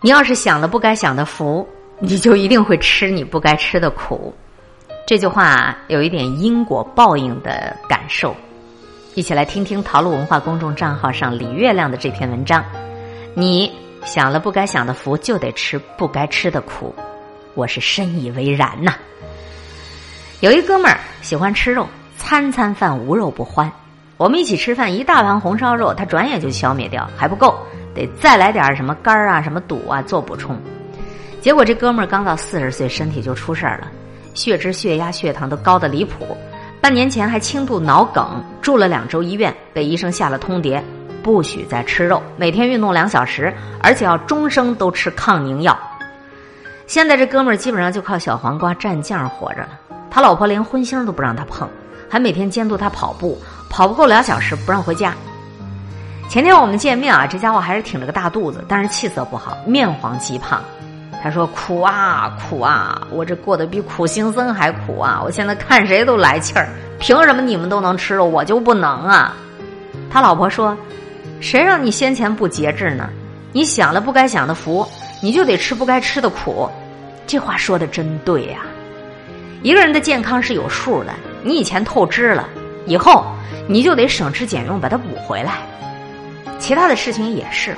你要是享了不该享的福，你就一定会吃你不该吃的苦。这句话有一点因果报应的感受。一起来听听陶路文化公众账号上李月亮的这篇文章。你享了不该享的福，就得吃不该吃的苦。我是深以为然呐。有一哥们儿喜欢吃肉，餐餐饭无肉不欢。我们一起吃饭，一大盘红烧肉，他转眼就消灭掉，还不够，得再来点什么肝啊、什么肚啊做补充。结果这哥们儿刚到四十岁，身体就出事儿了，血脂、血压、血糖都高的离谱。半年前还轻度脑梗，住了两周医院，被医生下了通牒，不许再吃肉，每天运动两小时，而且要终生都吃抗凝药。现在这哥们儿基本上就靠小黄瓜蘸酱活着了。他老婆连荤腥都不让他碰，还每天监督他跑步，跑不够两小时不让回家。前天我们见面啊，这家伙还是挺着个大肚子，但是气色不好，面黄肌胖。他说：“苦啊苦啊，我这过得比苦行僧还苦啊！我现在看谁都来气儿，凭什么你们都能吃肉，我就不能啊？”他老婆说：“谁让你先前不节制呢？你享了不该享的福，你就得吃不该吃的苦。”这话说的真对呀！一个人的健康是有数的，你以前透支了，以后你就得省吃俭用把它补回来。其他的事情也是。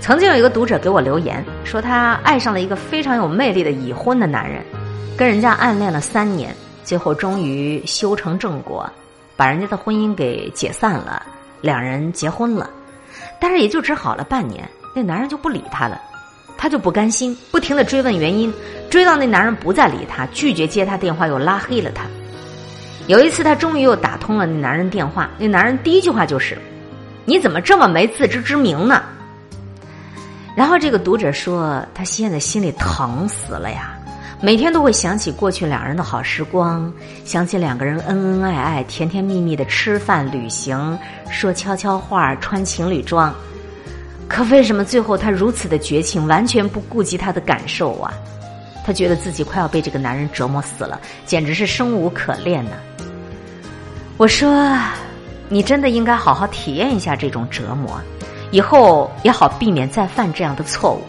曾经有一个读者给我留言说，他爱上了一个非常有魅力的已婚的男人，跟人家暗恋了三年，最后终于修成正果，把人家的婚姻给解散了，两人结婚了。但是也就只好了半年，那男人就不理他了，他就不甘心，不停的追问原因，追到那男人不再理他，拒绝接他电话，又拉黑了他。有一次，他终于又打通了那男人电话，那男人第一句话就是：“你怎么这么没自知之明呢？”然后这个读者说，他现在心里疼死了呀，每天都会想起过去两人的好时光，想起两个人恩恩爱爱、甜甜蜜蜜的吃饭、旅行、说悄悄话、穿情侣装。可为什么最后他如此的绝情，完全不顾及他的感受啊？他觉得自己快要被这个男人折磨死了，简直是生无可恋呢。我说，你真的应该好好体验一下这种折磨。以后也好避免再犯这样的错误。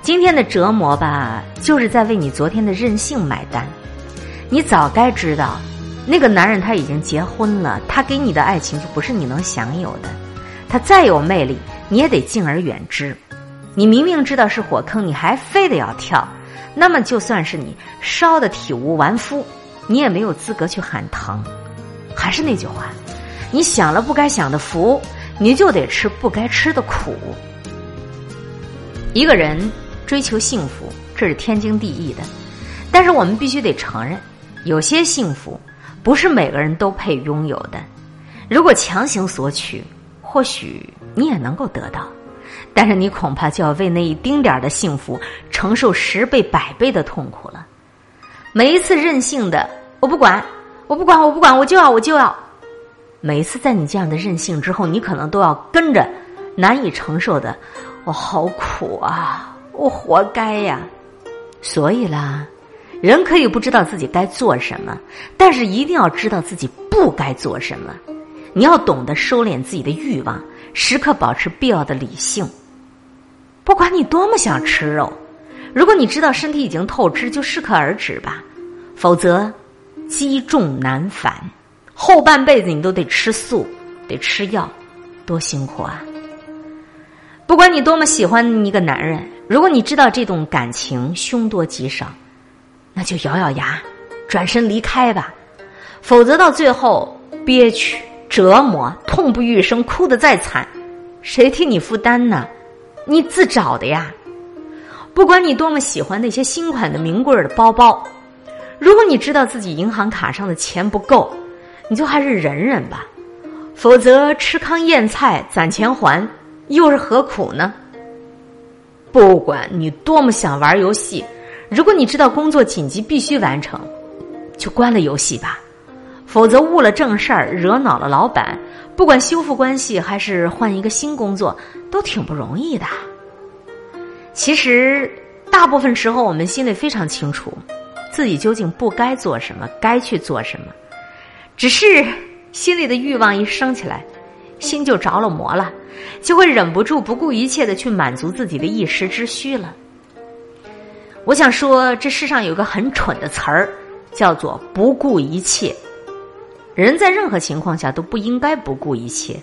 今天的折磨吧，就是在为你昨天的任性买单。你早该知道，那个男人他已经结婚了，他给你的爱情就不是你能享有的。他再有魅力，你也得敬而远之。你明明知道是火坑，你还非得要跳，那么就算是你烧的体无完肤，你也没有资格去喊疼。还是那句话，你享了不该享的福。你就得吃不该吃的苦。一个人追求幸福，这是天经地义的。但是我们必须得承认，有些幸福不是每个人都配拥有的。如果强行索取，或许你也能够得到，但是你恐怕就要为那一丁点儿的幸福承受十倍、百倍的痛苦了。每一次任性的，我不管，我不管，我不管，我就要，我就要。每次在你这样的任性之后，你可能都要跟着难以承受的，我好苦啊，我活该呀。所以啦，人可以不知道自己该做什么，但是一定要知道自己不该做什么。你要懂得收敛自己的欲望，时刻保持必要的理性。不管你多么想吃肉，如果你知道身体已经透支，就适可而止吧，否则积重难返。后半辈子你都得吃素，得吃药，多辛苦啊！不管你多么喜欢一个男人，如果你知道这种感情凶多吉少，那就咬咬牙，转身离开吧。否则到最后憋屈、折磨、痛不欲生，哭得再惨，谁替你负担呢？你自找的呀！不管你多么喜欢那些新款的名贵的包包，如果你知道自己银行卡上的钱不够，你就还是忍忍吧，否则吃糠咽菜攒钱还，又是何苦呢？不管你多么想玩游戏，如果你知道工作紧急必须完成，就关了游戏吧，否则误了正事儿，惹恼了老板，不管修复关系还是换一个新工作，都挺不容易的。其实，大部分时候我们心里非常清楚，自己究竟不该做什么，该去做什么。只是心里的欲望一升起来，心就着了魔了，就会忍不住不顾一切的去满足自己的一时之需了。我想说，这世上有个很蠢的词儿，叫做“不顾一切”。人在任何情况下都不应该不顾一切。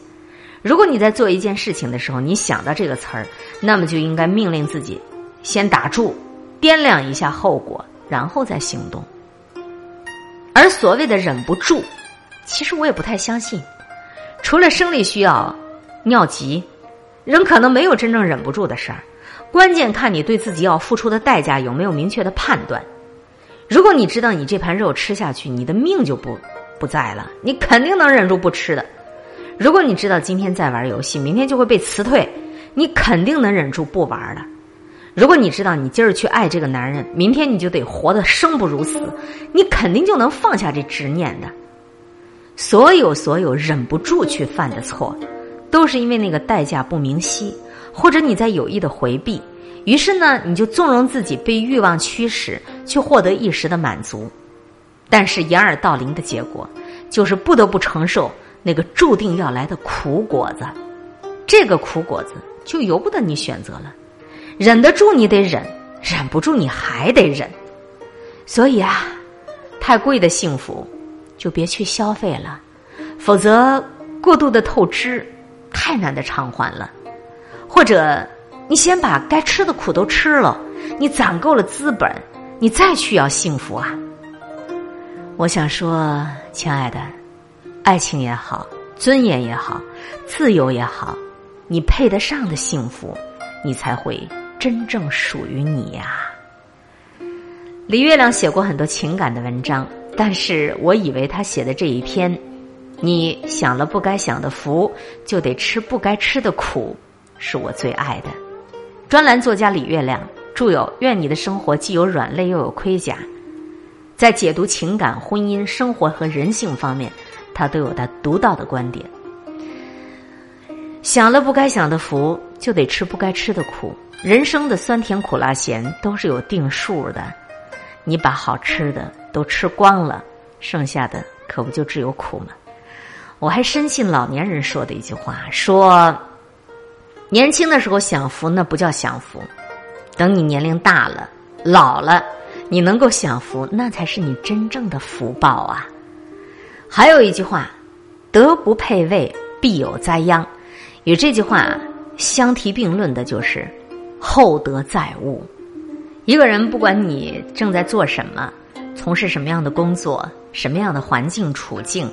如果你在做一件事情的时候，你想到这个词儿，那么就应该命令自己先打住，掂量一下后果，然后再行动。而所谓的忍不住，其实我也不太相信。除了生理需要，尿急，人可能没有真正忍不住的事儿。关键看你对自己要付出的代价有没有明确的判断。如果你知道你这盘肉吃下去，你的命就不不在了，你肯定能忍住不吃的。如果你知道今天在玩游戏，明天就会被辞退，你肯定能忍住不玩了。如果你知道你今儿去爱这个男人，明天你就得活得生不如死，你肯定就能放下这执念的。所有所有忍不住去犯的错，都是因为那个代价不明晰。或者你在有意的回避，于是呢，你就纵容自己被欲望驱使，去获得一时的满足，但是掩耳盗铃的结果，就是不得不承受那个注定要来的苦果子。这个苦果子就由不得你选择了，忍得住你得忍，忍不住你还得忍。所以啊，太贵的幸福就别去消费了，否则过度的透支太难的偿还了。或者，你先把该吃的苦都吃了，你攒够了资本，你再去要幸福啊！我想说，亲爱的，爱情也好，尊严也好，自由也好，你配得上的幸福，你才会真正属于你呀。李月亮写过很多情感的文章，但是我以为他写的这一篇，你享了不该享的福，就得吃不该吃的苦。是我最爱的专栏作家李月亮著有《愿你的生活既有软肋又有盔甲》，在解读情感、婚姻、生活和人性方面，他都有他独到的观点。享了不该享的福，就得吃不该吃的苦。人生的酸甜苦辣咸都是有定数的，你把好吃的都吃光了，剩下的可不就只有苦吗？我还深信老年人说的一句话，说。年轻的时候享福，那不叫享福；等你年龄大了、老了，你能够享福，那才是你真正的福报啊！还有一句话：“德不配位，必有灾殃。”与这句话相提并论的就是“厚德载物”。一个人不管你正在做什么，从事什么样的工作，什么样的环境处境。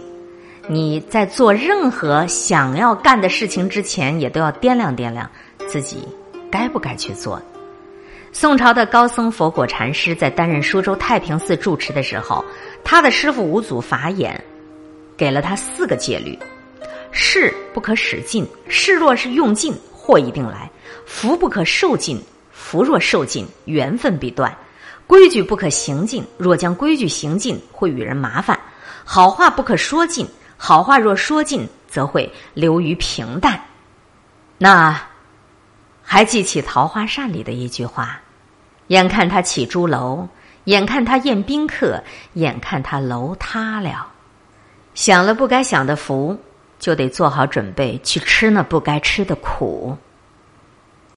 你在做任何想要干的事情之前，也都要掂量掂量自己该不该去做。宋朝的高僧佛果禅师在担任苏州太平寺住持的时候，他的师傅五祖法眼给了他四个戒律：事不可使尽，事若是用尽，祸一定来；福不可受尽，福若受尽，缘分必断；规矩不可行尽，若将规矩行尽，会与人麻烦；好话不可说尽。好话若说尽，则会流于平淡。那还记起《桃花扇》里的一句话：“眼看他起朱楼，眼看他宴宾客，眼看他楼塌了。”享了不该享的福，就得做好准备去吃那不该吃的苦。